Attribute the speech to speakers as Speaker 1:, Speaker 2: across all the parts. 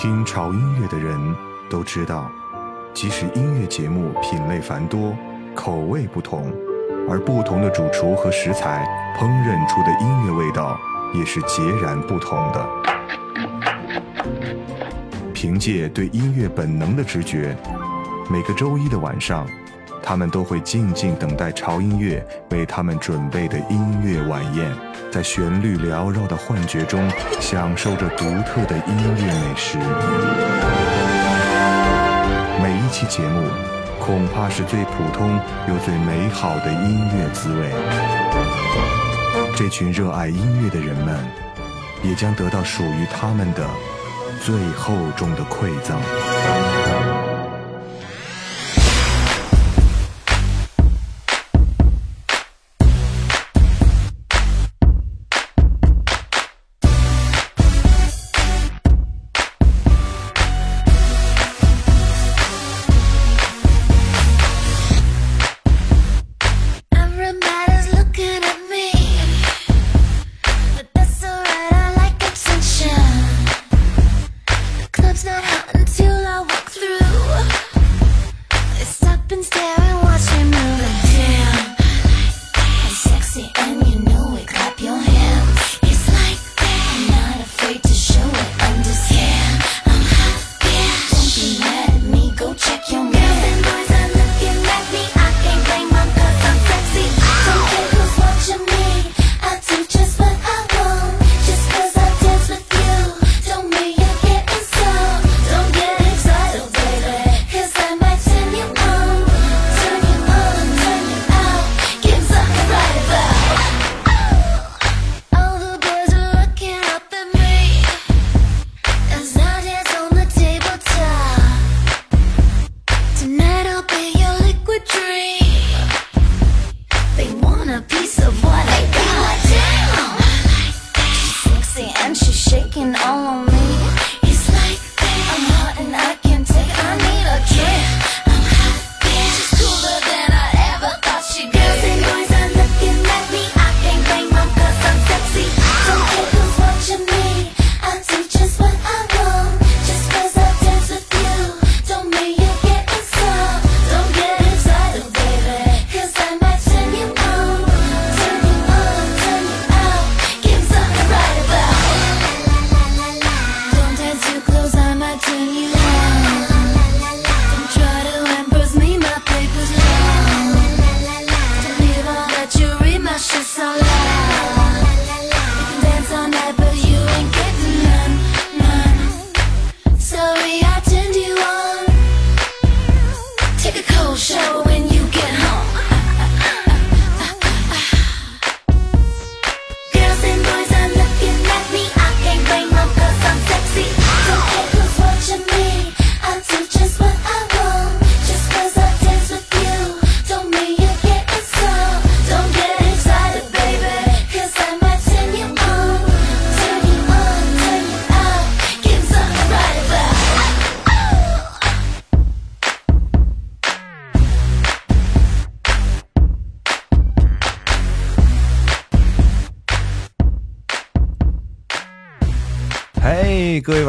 Speaker 1: 听潮音乐的人都知道，即使音乐节目品类繁多、口味不同，而不同的主厨和食材烹饪出的音乐味道也是截然不同的。凭借对音乐本能的直觉，每个周一的晚上，他们都会静静等待潮音乐为他们准备的音乐晚宴，在旋律缭绕的幻觉中，享受着独特的音乐美食。每一期节目，恐怕是最普通又最美好的音乐滋味。这群热爱音乐的人们，也将得到属于他们的最厚重的馈赠。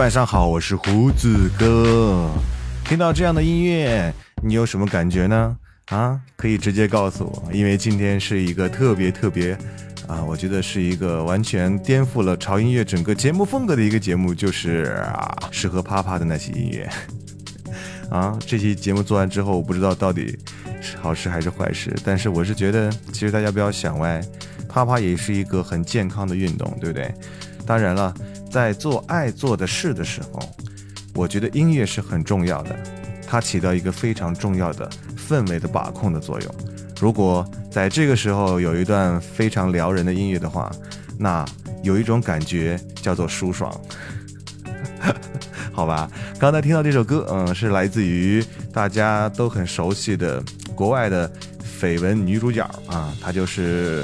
Speaker 1: 晚上好，我是胡子哥。听到这样的音乐，你有什么感觉呢？啊，可以直接告诉我，因为今天是一个特别特别，啊，我觉得是一个完全颠覆了潮音乐整个节目风格的一个节目，就是啊，适合啪啪的那些音乐。啊，这期节目做完之后，我不知道到底是好事还是坏事，但是我是觉得，其实大家不要想歪，啪啪也是一个很健康的运动，对不对？当然了，在做爱做的事的时候，我觉得音乐是很重要的，它起到一个非常重要的氛围的把控的作用。如果在这个时候有一段非常撩人的音乐的话，那有一种感觉叫做舒爽。好吧，刚才听到这首歌，嗯，是来自于大家都很熟悉的国外的绯闻女主角啊，她就是，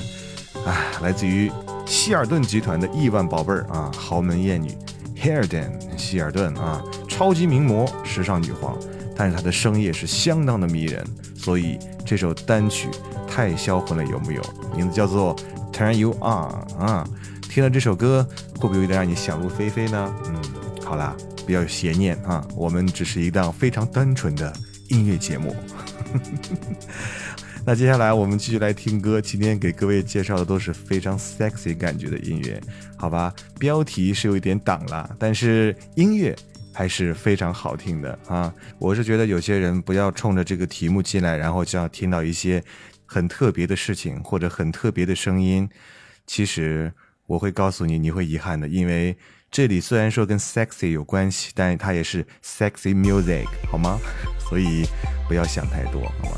Speaker 1: 啊，来自于希尔顿集团的亿万宝贝儿啊，豪门艳女 Hairden 希尔顿啊，超级名模，时尚女皇，但是她的声音也是相当的迷人，所以这首单曲太销魂了，有木有？名字叫做 Turn You On 啊。听了这首歌，会不会有点让你想入非非呢？嗯，好啦，
Speaker 2: 不要有邪念啊，我们只是一档非常单纯的音乐节目。那接下来我们继续来听歌，今天给各位介绍的都是非常 sexy 感觉的音乐，好吧？标题是有一点挡了，但是音乐还是非常好听的啊！我是觉得有些人不要冲着这个题目进来，然后就要听到一些很特别的事情或者很特别的声音。其实我会告诉你，你会遗憾的，因为这里虽然说跟 sexy 有关系，但它也是 sexy music，好吗？所以不要想太多，好吗？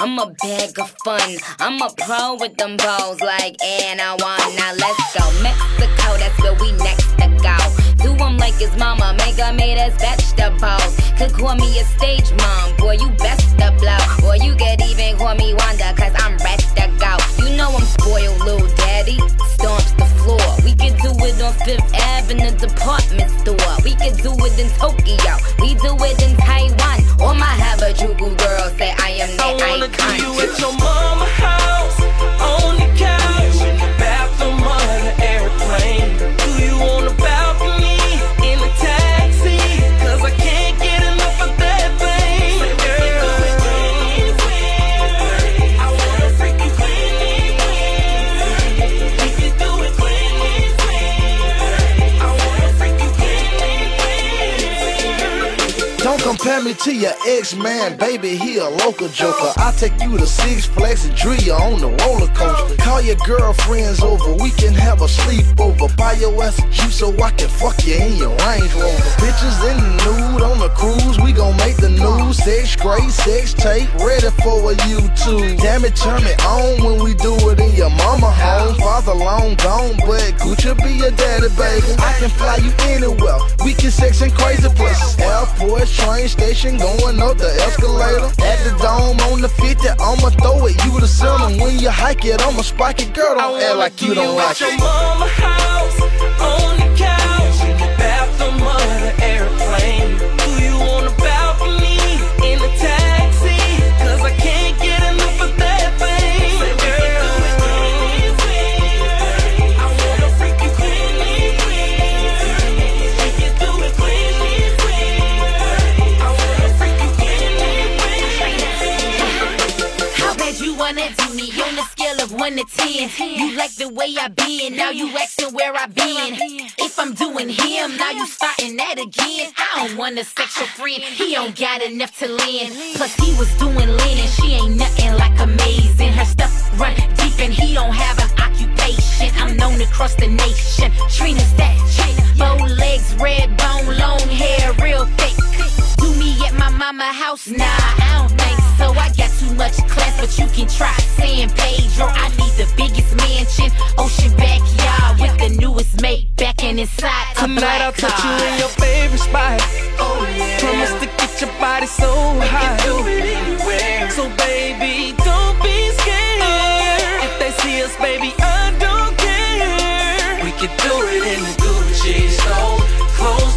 Speaker 3: I'm a bag of fun. I'm a pro with them balls like Anna one. Now let's go. Mexico, that's where we next to go. Do 'em like his mama, make her made as vegetables. Could call me a stage mom, boy, you best to blow. Or you could even call me Wanda, cause I'm ready to go. You know I'm spoiled, little daddy. Stomps the floor. We can do it on Fifth Avenue department store. We can do it in Tokyo. We do it in Taiwan. All my Harajuku girls say I am
Speaker 4: I
Speaker 3: the
Speaker 4: wanna do you at your mama
Speaker 5: to your ex man, baby. He a local joker. I take you to Six Flags and drill you on the roller coaster. Call your girlfriends over, we can have a sleepover. Buy your ass juice so I can fuck you in your Range Rover. Bitches in the nude on the cruise, we gon' make the news. Sex great, sex tape, ready for a YouTube. Damn it, turn it on when we do it in your mama home. Father long gone, but Gucci be your daddy, baby. I can fly you anywhere. We can sex in crazy places. Airport, train station, going up the escalator. At the dome on the 50, I'ma throw it. You the center. When you hike it, I'ma spike it. Girl, don't act like you don't like
Speaker 4: your
Speaker 5: it.
Speaker 4: mama house,
Speaker 3: oh, like the way I been, now you asking where I been. If I'm doing him, now you starting that again. I don't want a sexual friend, he don't got enough to lend. Plus, he was doing linen, she ain't nothing like amazing. Her stuff run deep and he don't have an occupation. I'm known across the nation. Trina's that chick, bow legs, red bone, long hair, real thick. Do me at my mama house? Nah, I don't think so. I got too much class, but you can try San Pedro. I need the biggest mansion, ocean backyard with the newest mate back and inside a
Speaker 4: Tonight I'll touch you in your favorite spot. Oh yeah. Promise to get your body so hot. do it anywhere. So baby, don't be scared. If they see us, baby, I don't care. We can do it in the Gucci store. Close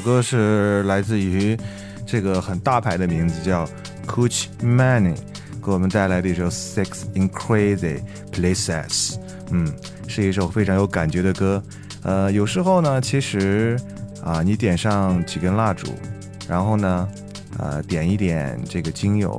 Speaker 2: 歌是来自于这个很大牌的名字叫 Coach Money，给我们带来的一首《Sex in Crazy Places》。嗯，是一首非常有感觉的歌。呃，有时候呢，其实啊，你点上几根蜡烛，然后呢，呃，点一点这个精油，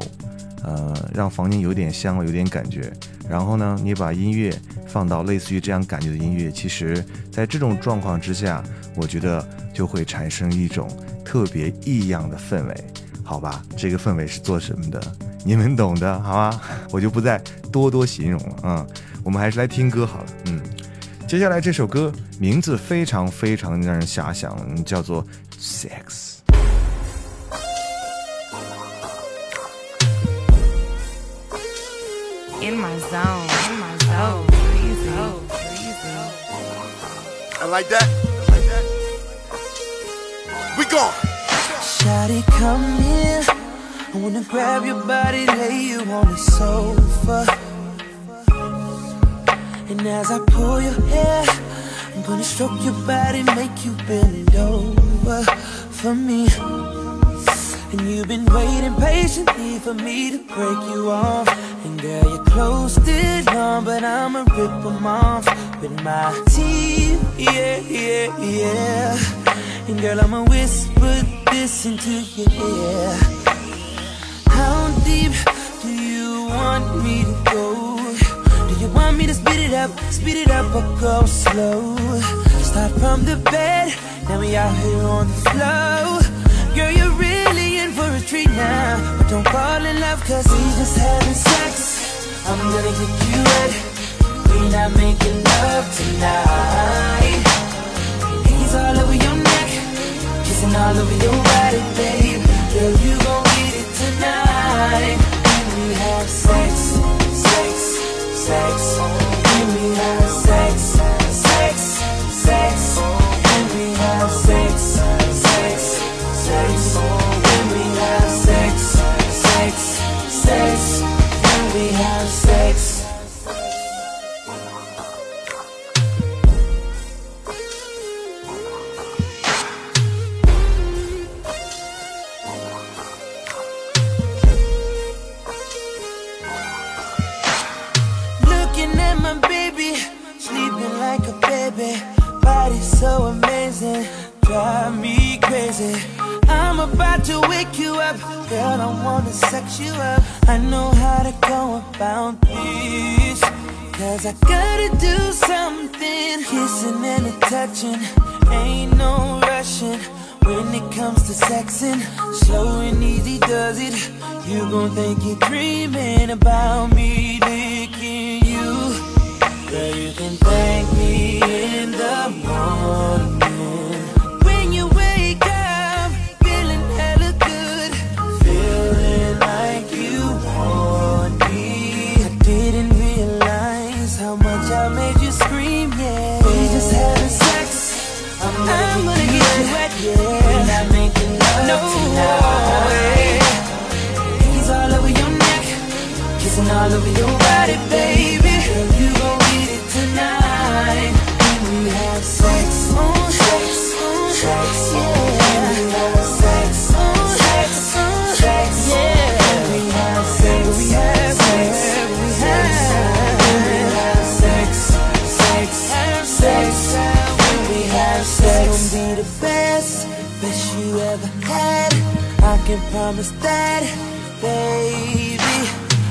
Speaker 2: 呃，让房间有点香，有点感觉。然后呢，你把音乐放到类似于这样感觉的音乐，其实在这种状况之下，我觉得就会产生一种特别异样的氛围，好吧？这个氛围是做什么的？你们懂的，好吧？我就不再多多形容了啊、嗯。我们还是来听歌好了，嗯。接下来这首歌名字非常非常让人遐想，叫做《Sex》。
Speaker 6: In my zone, in my zone, oh, breezy, breezy.
Speaker 7: I like that. Like that. We gone.
Speaker 8: Shawty, come here. I wanna grab your body, lay you on the sofa. And as I pull your hair, I'm gonna stroke your body, make you bend over for me. And you've been waiting patiently for me to break you off. And girl, you clothes it on, but I'ma rip them off with my teeth. Yeah, yeah, yeah. And girl, I'ma whisper this into your ear. How deep do you want me to go? Do you want me to speed it up, speed it up, or go slow? Start from the bed, now we out here on the floor. Girl, you're for treat now. But don't fall in love, cause we just having sex. I'm gonna get you wet. We not making love tonight. He's all over your neck, kissing all over your body, babe. Girl, you gon' Wanna sex you up. I know how to go about this. Cause I gotta do something. Kissing and a touching, ain't no rushing. When it comes to sexing, slow and easy does it. You gon' think you're dreaming about me licking you. Girl, you can thank me in the morning. I made you scream, yeah. We just having sex. I'm gonna, get, you wet, yeah. We're not making love no, tonight. He's all over your neck, kissing all over your promise that, baby.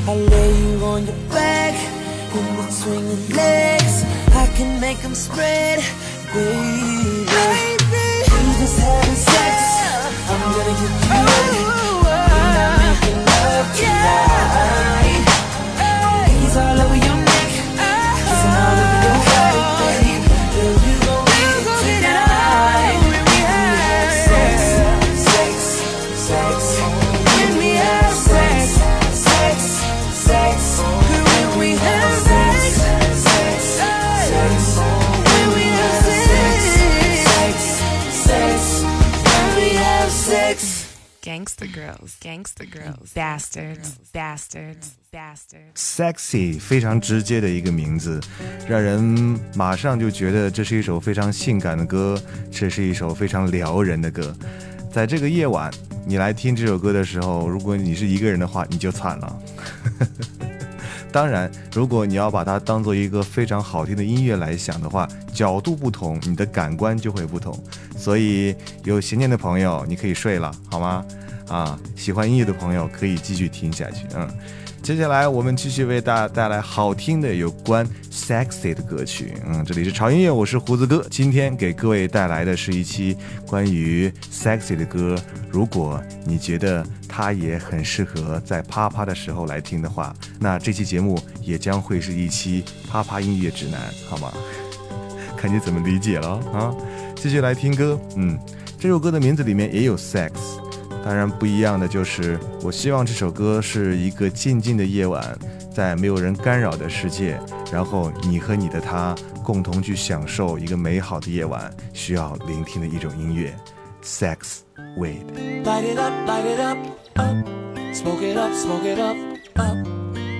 Speaker 8: I lay you on your back, in between your legs. I can make them spread, baby. We just having sex. I'm gonna get you ready. We're not making love tonight. He's all over
Speaker 6: Gangster girls, gangster girls, bastards, bastards, bastards.
Speaker 2: Sexy 非常直接的一个名字，让人马上就觉得这是一首非常性感的歌，这是一首非常撩人的歌。在这个夜晚，你来听这首歌的时候，如果你是一个人的话，你就惨了。当然，如果你要把它当做一个非常好听的音乐来想的话，角度不同，你的感官就会不同。所以有邪念的朋友，你可以睡了，好吗？啊，喜欢音乐的朋友可以继续听下去。嗯，接下来我们继续为大家带来好听的有关 sexy 的歌曲。嗯，这里是潮音乐，我是胡子哥，今天给各位带来的是一期关于 sexy 的歌。如果你觉得它也很适合在啪啪的时候来听的话，那这期节目也将会是一期啪啪音乐指南，好吗？看你怎么理解了啊！继续来听歌，嗯，这首歌的名字里面也有 sex，当然不一样的就是，我希望这首歌是一个静静的夜晚，在没有人干扰的世界，然后你和你的他共同去享受一个美好的夜晚，需要聆听的一种音乐，sex with。
Speaker 9: Light it up, light it up, up. Smoke it up, smoke it up, up.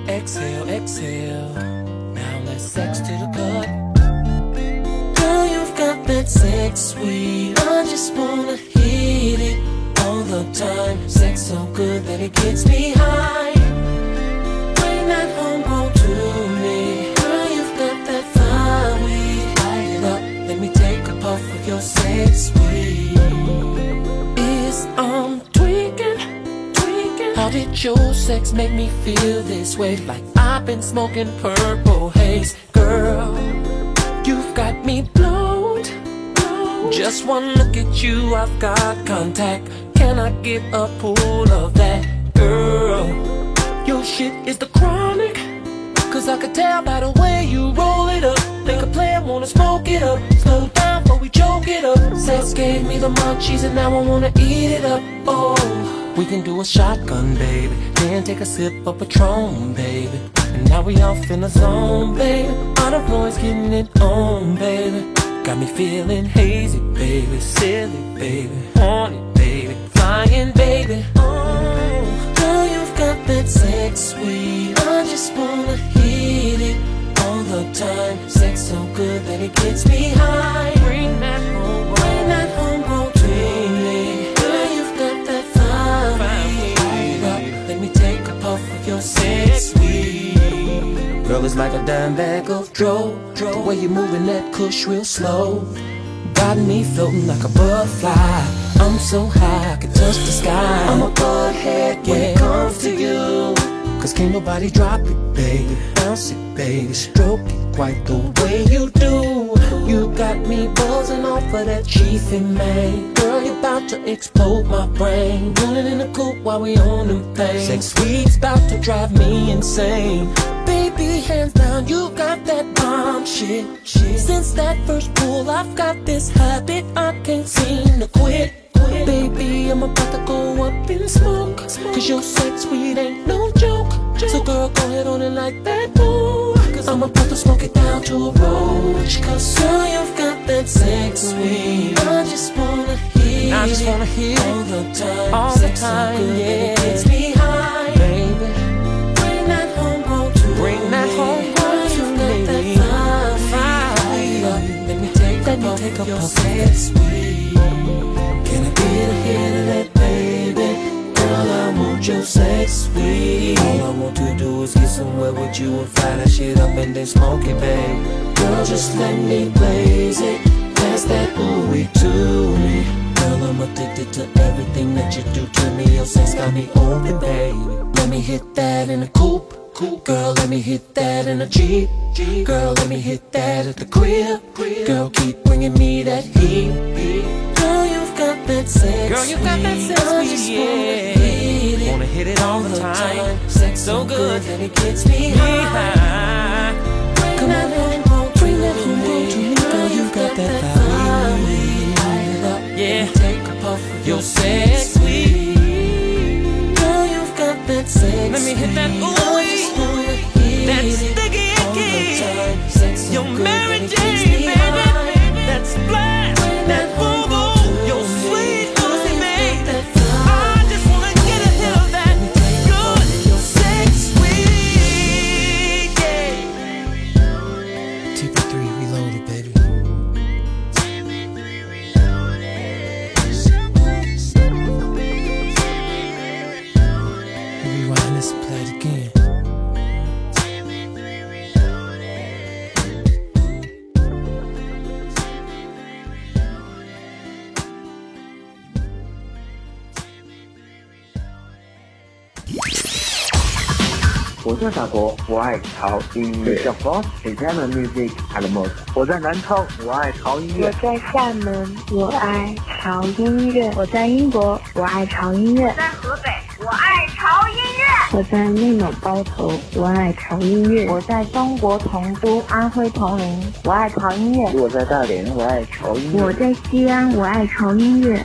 Speaker 9: Exhale, exhale. Now let's sex to the gut. Girl, you've got that sex sweet. I just wanna hit it the time. Sex so good that it gets me high. Bring that homegrown to me. Girl, you've got that fire weed. Light it up, let me take a puff of your sex sweet is I'm tweaking, tweaking. How did your sex make me feel this way? Like I've been smoking purple haze, girl. You've got me blown. Just one look at you, I've got contact. Can I get a pull of that, girl? Your shit is the chronic. Cause I could tell by the way you roll it up. Think a player wanna smoke it up. Slow down before we choke it up. Sex gave me the munchies and now I wanna eat it up. Oh, we can do a shotgun, baby. Then take a sip of Patron, baby. And now we off in the zone, baby. All the boys getting it on, baby. Got me feeling hazy, baby. Silly, baby. Horny, baby. Baby. Oh, girl, you've got that sex sweet. I just wanna hit it all the time. Sex so good that it gets me high. Bring that home, bring that homegrown me. Girl, you've got that fire. Light up, let me take a puff of your sex sweet. Girl, it's like a dime bag of dro. The way you're moving that kush real slow. Got me floating like a butterfly. I'm so high, I can touch the sky. I'm a butthead when it comes to you. Cause can't nobody drop it, baby. Bounce it, baby. Stroke it quite the way you do. You got me buzzing off of that chiefy man. Girl, you're about to explode my brain. Running in the coupe while we on them things. Sex sweet's about to drive me insane. Baby, hands down, you got that bomb shit. Since that first pull, I've got this habit I can't seem to quit. quit. Baby, I'm about to go up in smoke. Cause your sex sweet ain't no joke. So, girl, go ahead on and light that bowl. Cause I'm about to smoke it down to a roach. Cause, girl, you've got that sex sweet. I just wanna hear
Speaker 4: I just wanna hear it
Speaker 9: all the time.
Speaker 4: all the time,
Speaker 9: good
Speaker 4: yeah.
Speaker 9: It gets me high. Of your sweet. Can I get a hit of that, baby? Girl, I want your sex sweet. All I want to do is get somewhere with you and fire that shit up and then smoke it, babe. Girl, just let me blaze it. Pass that ooey to me. Girl, I'm addicted to everything that you do to me. Your sex got me open, baby. Let me hit that in a coupe. Girl, let me hit that in a Jeep. Girl, let me hit that at the crib. Girl, keep bringing me that heat. Girl, you've got that sex.
Speaker 4: Girl, you've got that sex
Speaker 9: I just
Speaker 4: yeah.
Speaker 9: wanna hit it
Speaker 4: Wanna hit it all the time.
Speaker 9: Sex
Speaker 4: So good.
Speaker 9: that it gets me high. Come on, home, bring that home to me. Girl, you've got that fire. Light it up.
Speaker 4: Yeah.
Speaker 9: Take a puff of
Speaker 4: Your sex
Speaker 9: sweet. Girl, you've got that sex.
Speaker 4: Let me hit that
Speaker 9: sweet. That's the gig.
Speaker 4: Your
Speaker 9: marriage
Speaker 10: 在法国，我爱潮音乐。Que j'aime la musique à la mode。我在南昌，我爱潮音乐。
Speaker 11: 我在厦门，我爱潮音乐。我在英国，我爱潮音乐。
Speaker 12: 我在河北，我爱潮音乐。
Speaker 11: 我在内蒙包头，我爱潮音乐。
Speaker 13: 我在中国成都、安徽铜陵，我爱潮音乐。
Speaker 10: 我在大连，我爱潮音乐。
Speaker 11: 我在西安，我爱潮音乐。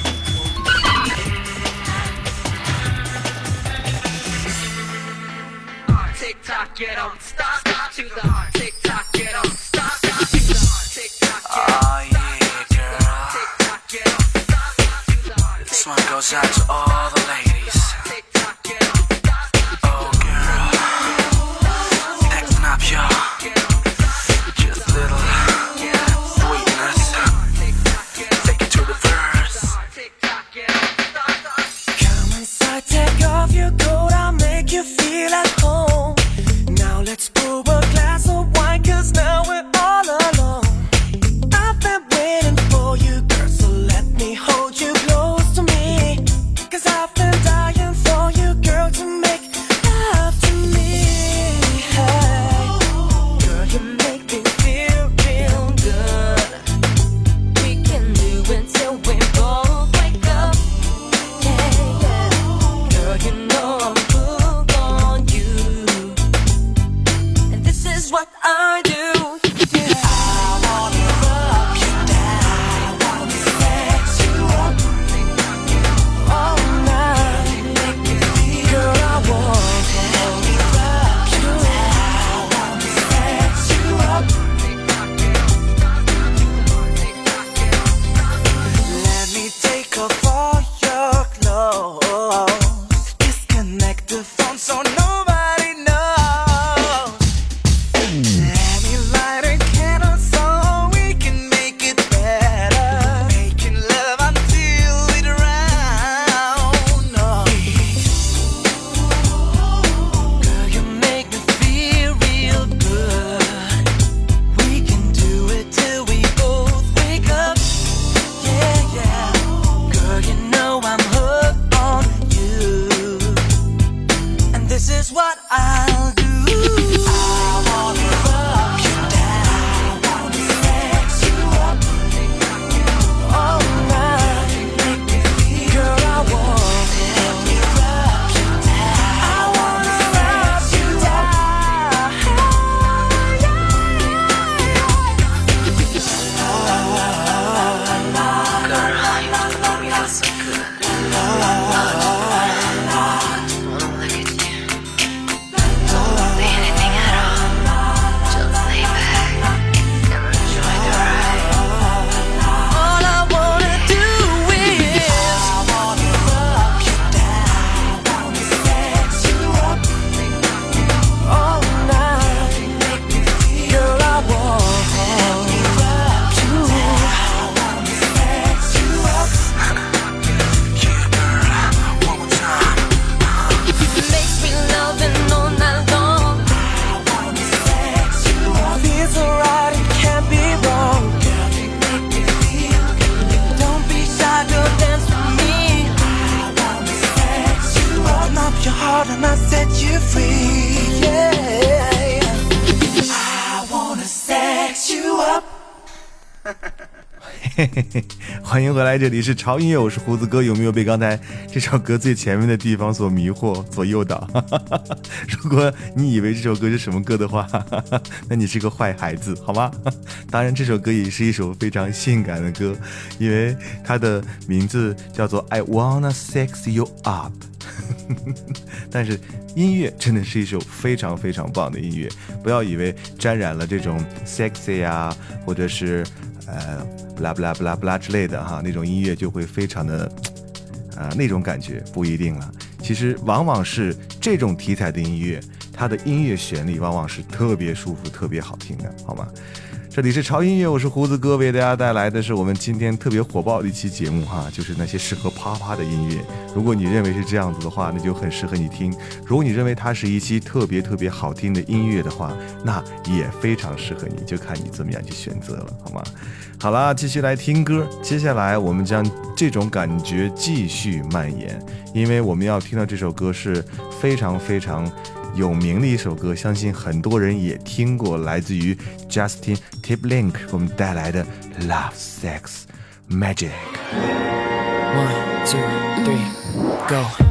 Speaker 2: 迎回来，这里是潮音乐，我是胡子哥。有没有被刚才这首歌最前面的地方所迷惑、所诱导？如果你以为这首歌是什么歌的话，那你是个坏孩子，好吗？当然，这首歌也是一首非常性感的歌，因为它的名字叫做《I Wanna Sex You Up 》。但是音乐真的是一首非常非常棒的音乐，不要以为沾染了这种 sexy 啊，或者是呃不啦不啦不啦不啦之类的哈，那种音乐就会非常的，啊、那种感觉不一定了。其实往往是这种题材的音乐，它的音乐旋律往往是特别舒服、特别好听的，好吗？这里是潮音乐，我是胡子哥，为大家带来的是我们今天特别火爆的一期节目哈，就是那些适合啪啪的音乐。如果你认为是这样子的话，那就很适合你听；如果你认为它是一期特别特别好听的音乐的话，那也非常适合你，就看你怎么样去选择了，好吗？好啦，继续来听歌。接下来我们将这种感觉继续蔓延，因为我们要听到这首歌是非常非常。有名的一首歌，相信很多人也听过，来自于 Justin Timberlake 给我们带来的《Love Sex Magic》。
Speaker 14: One, two, three, go.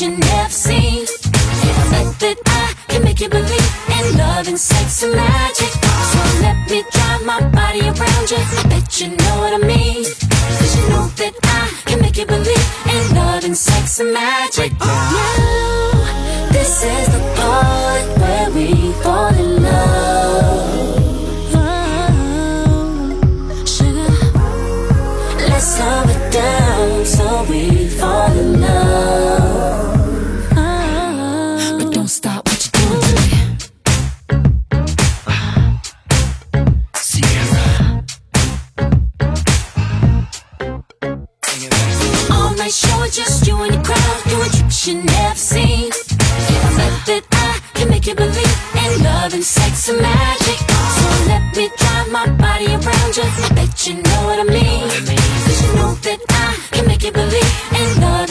Speaker 1: you never seen. Bet that I can make you believe in love and sex and magic. So let me drive my body around you. I bet you know what I mean. Cause you know that I can make you believe in love and sex and magic. Now, this is the part where we fall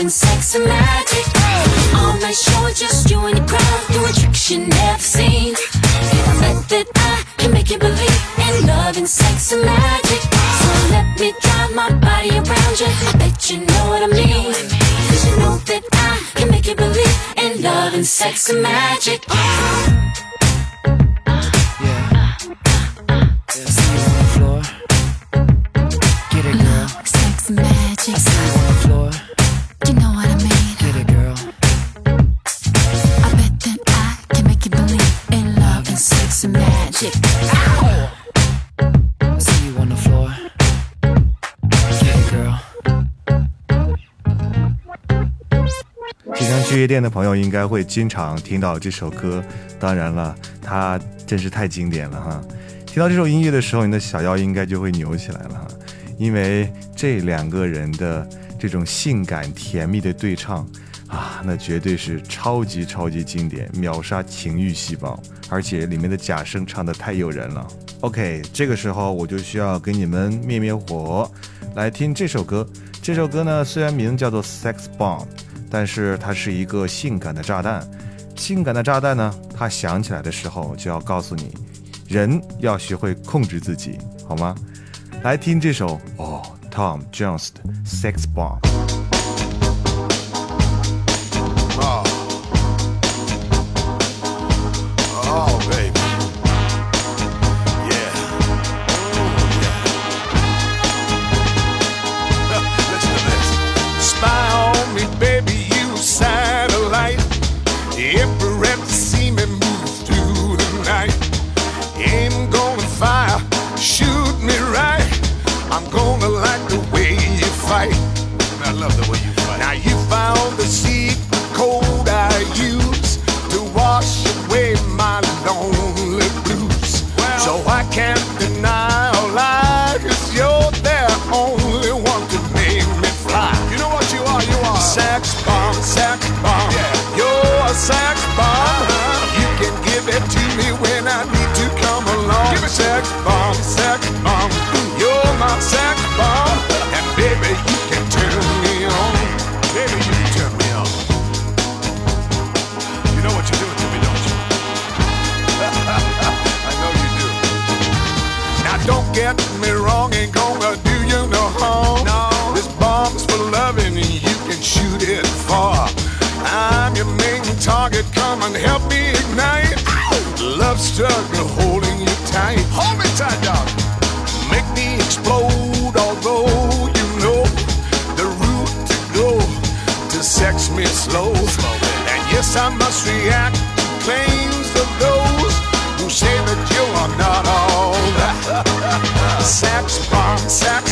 Speaker 1: and sex and magic. All night show just you and your crowd doing tricks you never seen. Yeah, bet that I can make you believe in love and sex and magic. So let me drive my body around you. I bet you know what I mean. Cause you know that I can make you believe in love and sex and magic.
Speaker 14: I
Speaker 2: 夜店的朋友应该会经常听到这首歌，当然了，它真是太经典了哈。听到这首音乐的时候，你的小腰应该就会扭起来了哈，因为这两个人的这种性感甜蜜的对唱啊，那绝对是超级超级经典，秒杀情欲细胞，而且里面的假声唱的太诱人了。OK，这个时候我就需要给你们灭灭火，来听这首歌。这首歌呢，虽然名叫做《Sex Bomb》，但是它是一个性感的炸弹。性感的炸弹呢，它响起来的时候就要告诉你，人要学会控制自己，好吗？来听这首哦，Tom Jones 的《Sex Bomb》。
Speaker 7: Slow. And yes, I must react claims of those who say that you are not all sex bomb, sex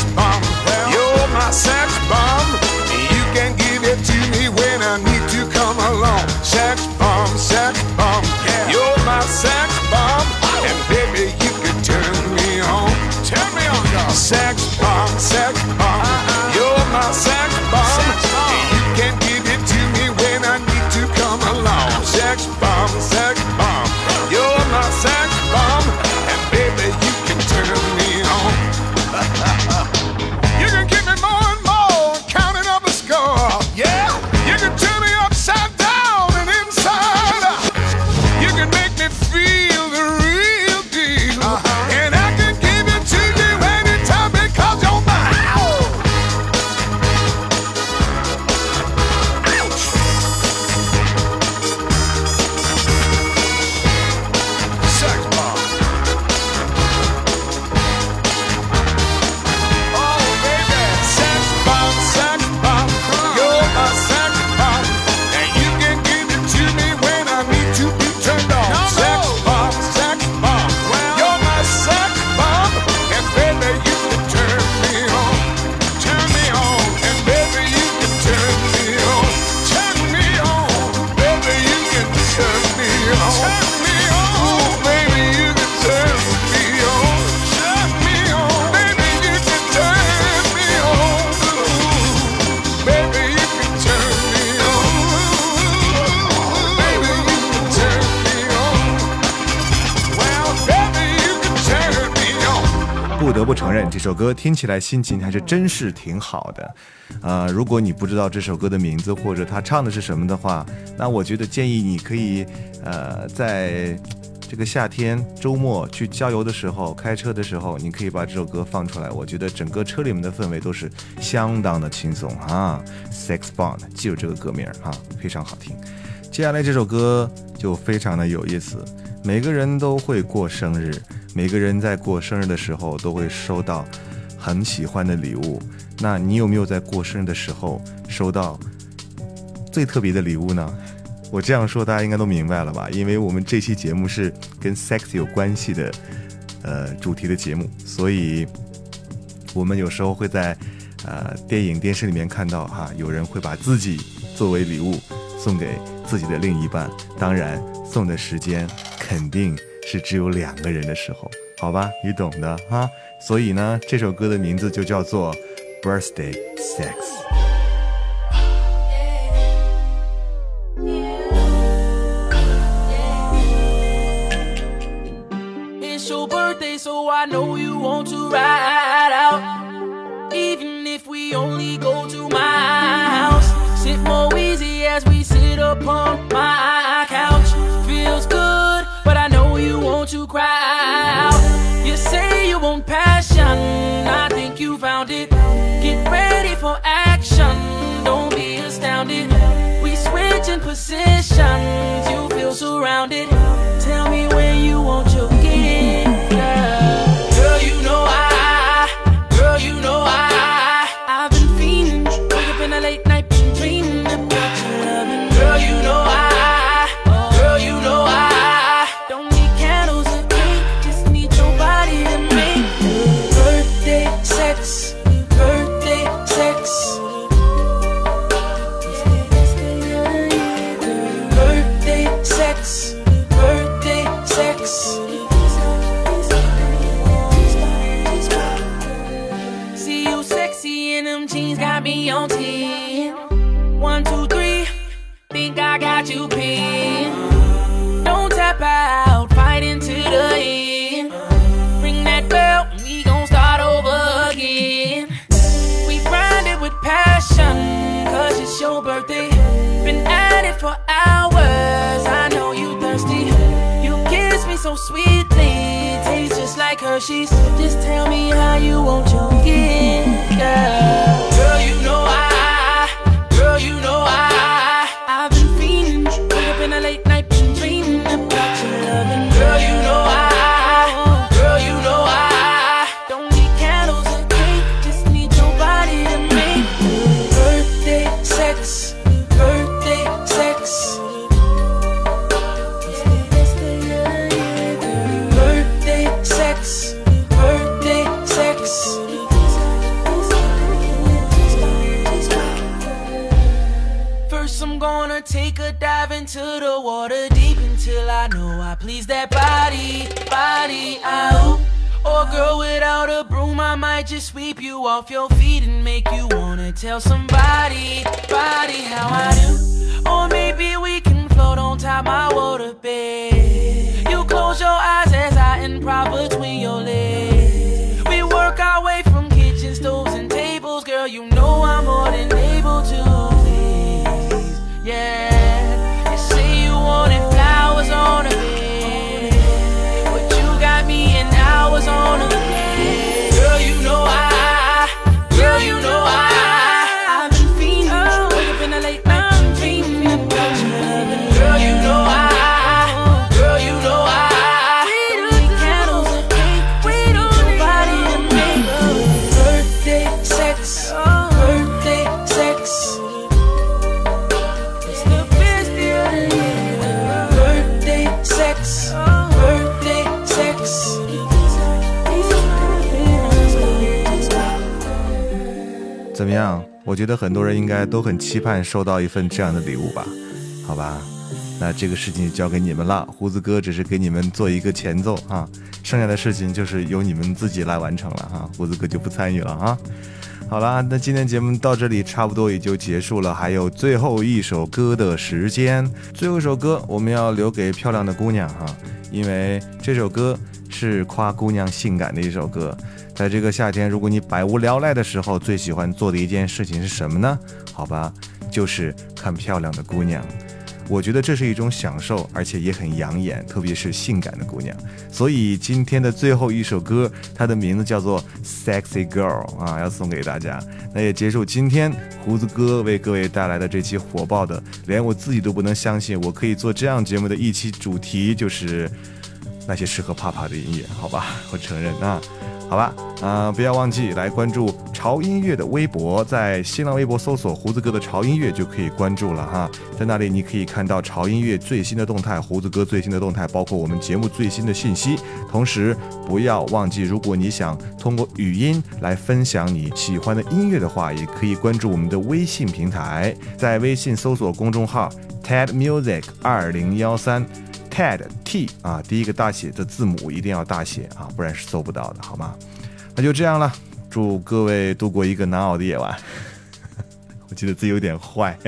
Speaker 2: 首歌听起来心情还是真是挺好的。呃，如果你不知道这首歌的名字或者他唱的是什么的话，那我觉得建议你可以，呃，在这个夏天周末去郊游的时候，开车的时候，你可以把这首歌放出来。我觉得整个车里面的氛围都是相当的轻松啊。Sex Bond，记住这个歌名啊，非常好听。接下来这首歌就非常的有意思。每个人都会过生日，每个人在过生日的时候都会收到很喜欢的礼物。那你有没有在过生日的时候收到最特别的礼物呢？我这样说大家应该都明白了吧？因为我们这期节目是跟 sex 有关系的，呃，主题的节目，所以我们有时候会在呃电影、电视里面看到哈、有人会把自己作为礼物送给自己的另一半，当然送的时间肯定是只有两个人的时候，好吧，你懂的哈。所以呢，这首歌的名字就叫做《Birthday Sex》。
Speaker 4: It's your birthday, so I know you want to ride out. Even if we only go to my house, sit more easy as we sit upon my couch.
Speaker 15: you want to cry out. You say you want passion. I think you found it. Get ready for action. Don't be astounded. We switch in positions. You feel surrounded. Tell me when you want your gift. Girl, you know I. Girl, you know I. gonna take a dive into the water deep until I know I please that body, body out. Or girl without a broom, I might just sweep you off your feet and make you wanna tell somebody, body how I do. Or maybe we can float on top my water bed. You close your eyes as I improv between your legs. We work our way from kitchen stoves and tables, girl. You know I'm more than
Speaker 2: 怎么样？我觉得很多人应该都很期盼收到一份这样的礼物吧？好吧，那这个事情就交给你们了。胡子哥只是给你们做一个前奏啊，剩下的事情就是由你们自己来完成了哈。胡子哥就不参与了啊。好啦，那今天节目到这里差不多也就结束了，还有最后一首歌的时间。最后一首歌我们要留给漂亮的姑娘哈，因为这首歌是夸姑娘性感的一首歌。在这个夏天，如果你百无聊赖的时候，最喜欢做的一件事情是什么呢？好吧，就是看漂亮的姑娘。我觉得这是一种享受，而且也很养眼，特别是性感的姑娘。所以今天的最后一首歌，它的名字叫做《Sexy Girl》啊，要送给大家。那也结束今天胡子哥为各位带来的这期火爆的，连我自己都不能相信我可以做这样节目的一期主题，就是那些适合啪啪的音乐，好吧，我承认啊。好吧，啊、不要忘记来关注潮音乐的微博，在新浪微博搜索“胡子哥的潮音乐”就可以关注了哈。在那里你可以看到潮音乐最新的动态，胡子哥最新的动态，包括我们节目最新的信息。同时，不要忘记，如果你想通过语音来分享你喜欢的音乐的话，也可以关注我们的微信平台，在微信搜索公众号 TED Music 二零幺三。TED T 啊，第一个大写的字母一定要大写啊，不然是搜不到的，好吗？那就这样了，祝各位度过一个难熬的夜晚。我觉得自己有点坏，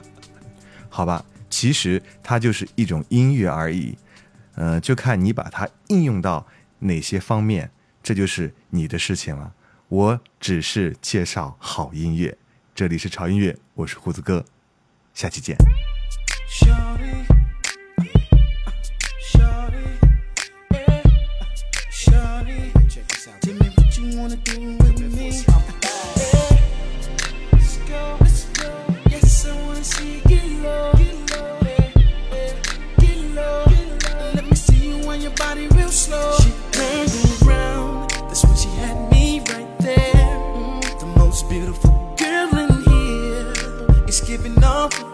Speaker 2: 好吧，其实它就是一种音乐而已，呃，就看你把它应用到哪些方面，这就是你的事情了。我只是介绍好音乐，这里是潮音乐，我是胡子哥，下期见。
Speaker 15: wanna do with me. Yeah.
Speaker 16: Let's go, let's go. Yes, I wanna see you get low, get low, yeah. get low. Let me see you on your body real slow. She turned around, that's when she had me right there. Mm, the most beautiful girl in here
Speaker 17: is giving off.